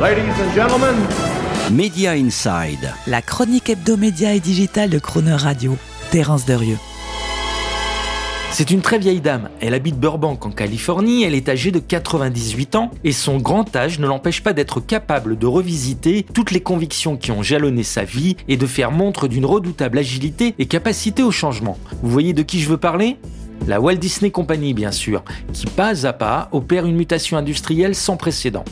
Ladies and gentlemen, Media Inside. La chronique hebdomédia et digitale de Croner Radio. Terence Derieux. C'est une très vieille dame. Elle habite Burbank en Californie, elle est âgée de 98 ans et son grand âge ne l'empêche pas d'être capable de revisiter toutes les convictions qui ont jalonné sa vie et de faire montre d'une redoutable agilité et capacité au changement. Vous voyez de qui je veux parler? La Walt Disney Company bien sûr, qui pas à pas opère une mutation industrielle sans précédent.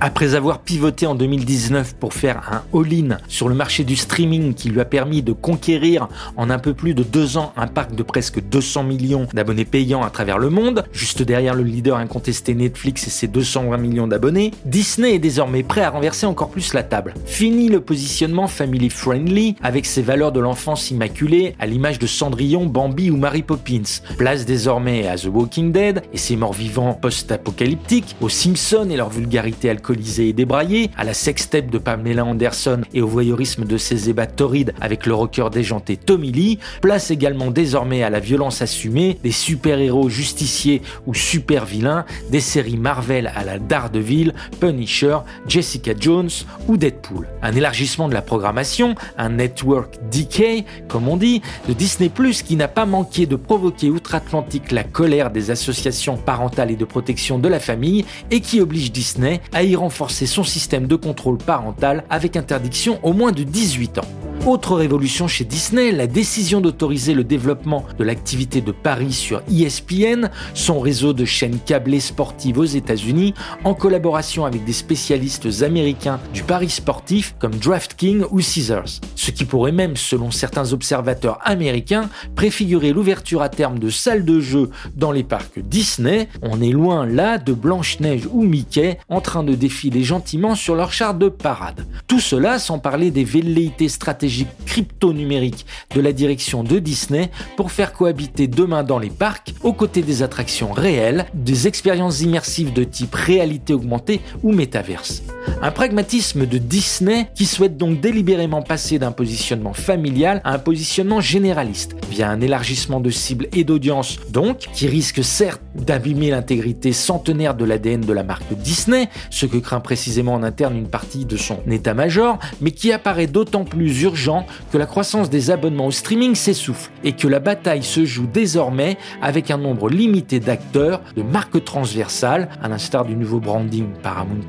Après avoir pivoté en 2019 pour faire un all-in sur le marché du streaming qui lui a permis de conquérir en un peu plus de deux ans un parc de presque 200 millions d'abonnés payants à travers le monde, juste derrière le leader incontesté Netflix et ses 220 millions d'abonnés, Disney est désormais prêt à renverser encore plus la table. Fini le positionnement family friendly avec ses valeurs de l'enfance immaculée à l'image de Cendrillon, Bambi ou Mary Poppins. Place désormais à The Walking Dead et ses morts vivants post-apocalyptiques, aux Simpsons et leur vulgarité alcoolique et débraillé, à la sextape de Pamela Anderson et au voyeurisme de ses ébats torrides avec le rocker déjanté Tommy Lee, place également désormais à la violence assumée des super-héros justiciers ou super-vilains des séries Marvel à la Daredevil, Punisher, Jessica Jones ou Deadpool. Un élargissement de la programmation, un network decay, comme on dit, de Disney Plus qui n'a pas manqué de provoquer outre-Atlantique la colère des associations parentales et de protection de la famille et qui oblige Disney à y renforcer son système de contrôle parental avec interdiction au moins de 18 ans. Autre révolution chez Disney, la décision d'autoriser le développement de l'activité de Paris sur ESPN, son réseau de chaînes câblées sportives aux États-Unis, en collaboration avec des spécialistes américains du Paris sportif comme DraftKings ou Caesars. Ce qui pourrait même, selon certains observateurs américains, préfigurer l'ouverture à terme de salles de jeu dans les parcs Disney. On est loin là de Blanche-Neige ou Mickey en train de défiler gentiment sur leur char de parade. Tout cela sans parler des velléités stratégiques crypto-numérique de la direction de Disney pour faire cohabiter demain dans les parcs, aux côtés des attractions réelles, des expériences immersives de type réalité augmentée ou métaverse. Un pragmatisme de Disney qui souhaite donc délibérément passer d'un positionnement familial à un positionnement généraliste, via un élargissement de cible et d'audience donc, qui risque certes d'abîmer l'intégrité centenaire de l'ADN de la marque Disney, ce que craint précisément en interne une partie de son état-major, mais qui apparaît d'autant plus urgent que la croissance des abonnements au streaming s'essouffle et que la bataille se joue désormais avec un nombre limité d'acteurs, de marques transversales, à l'instar du nouveau branding Paramount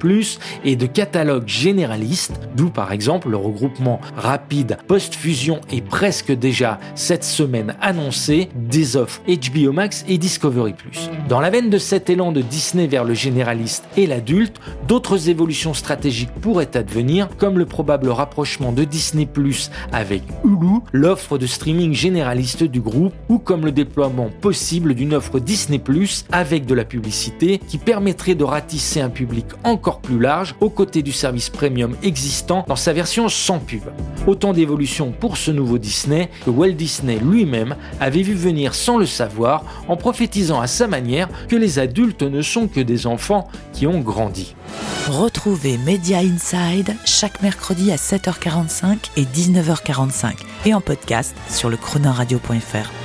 et de catalogues généralistes, d'où par exemple le regroupement rapide post-fusion et presque déjà cette semaine annoncé des offres HBO Max et Discovery. Dans la veine de cet élan de Disney vers le généraliste et l'adulte, d'autres évolutions stratégiques pourraient advenir, comme le probable rapprochement de Disney avec Hulu, l'offre de streaming généraliste du groupe, ou comme le déploiement possible d'une offre Disney avec de la publicité qui permettrait de ratisser un public encore plus large aux côtés du service premium existant dans sa version sans pub. Autant d'évolutions pour ce nouveau Disney que Walt Disney lui-même avait vu venir sans le savoir en prophétisant à sa manière que les adultes ne sont que des enfants qui ont grandi. Retrouvez Media Inside chaque mercredi à 7h45 et 19h45 et en podcast sur le chronoradio.fr.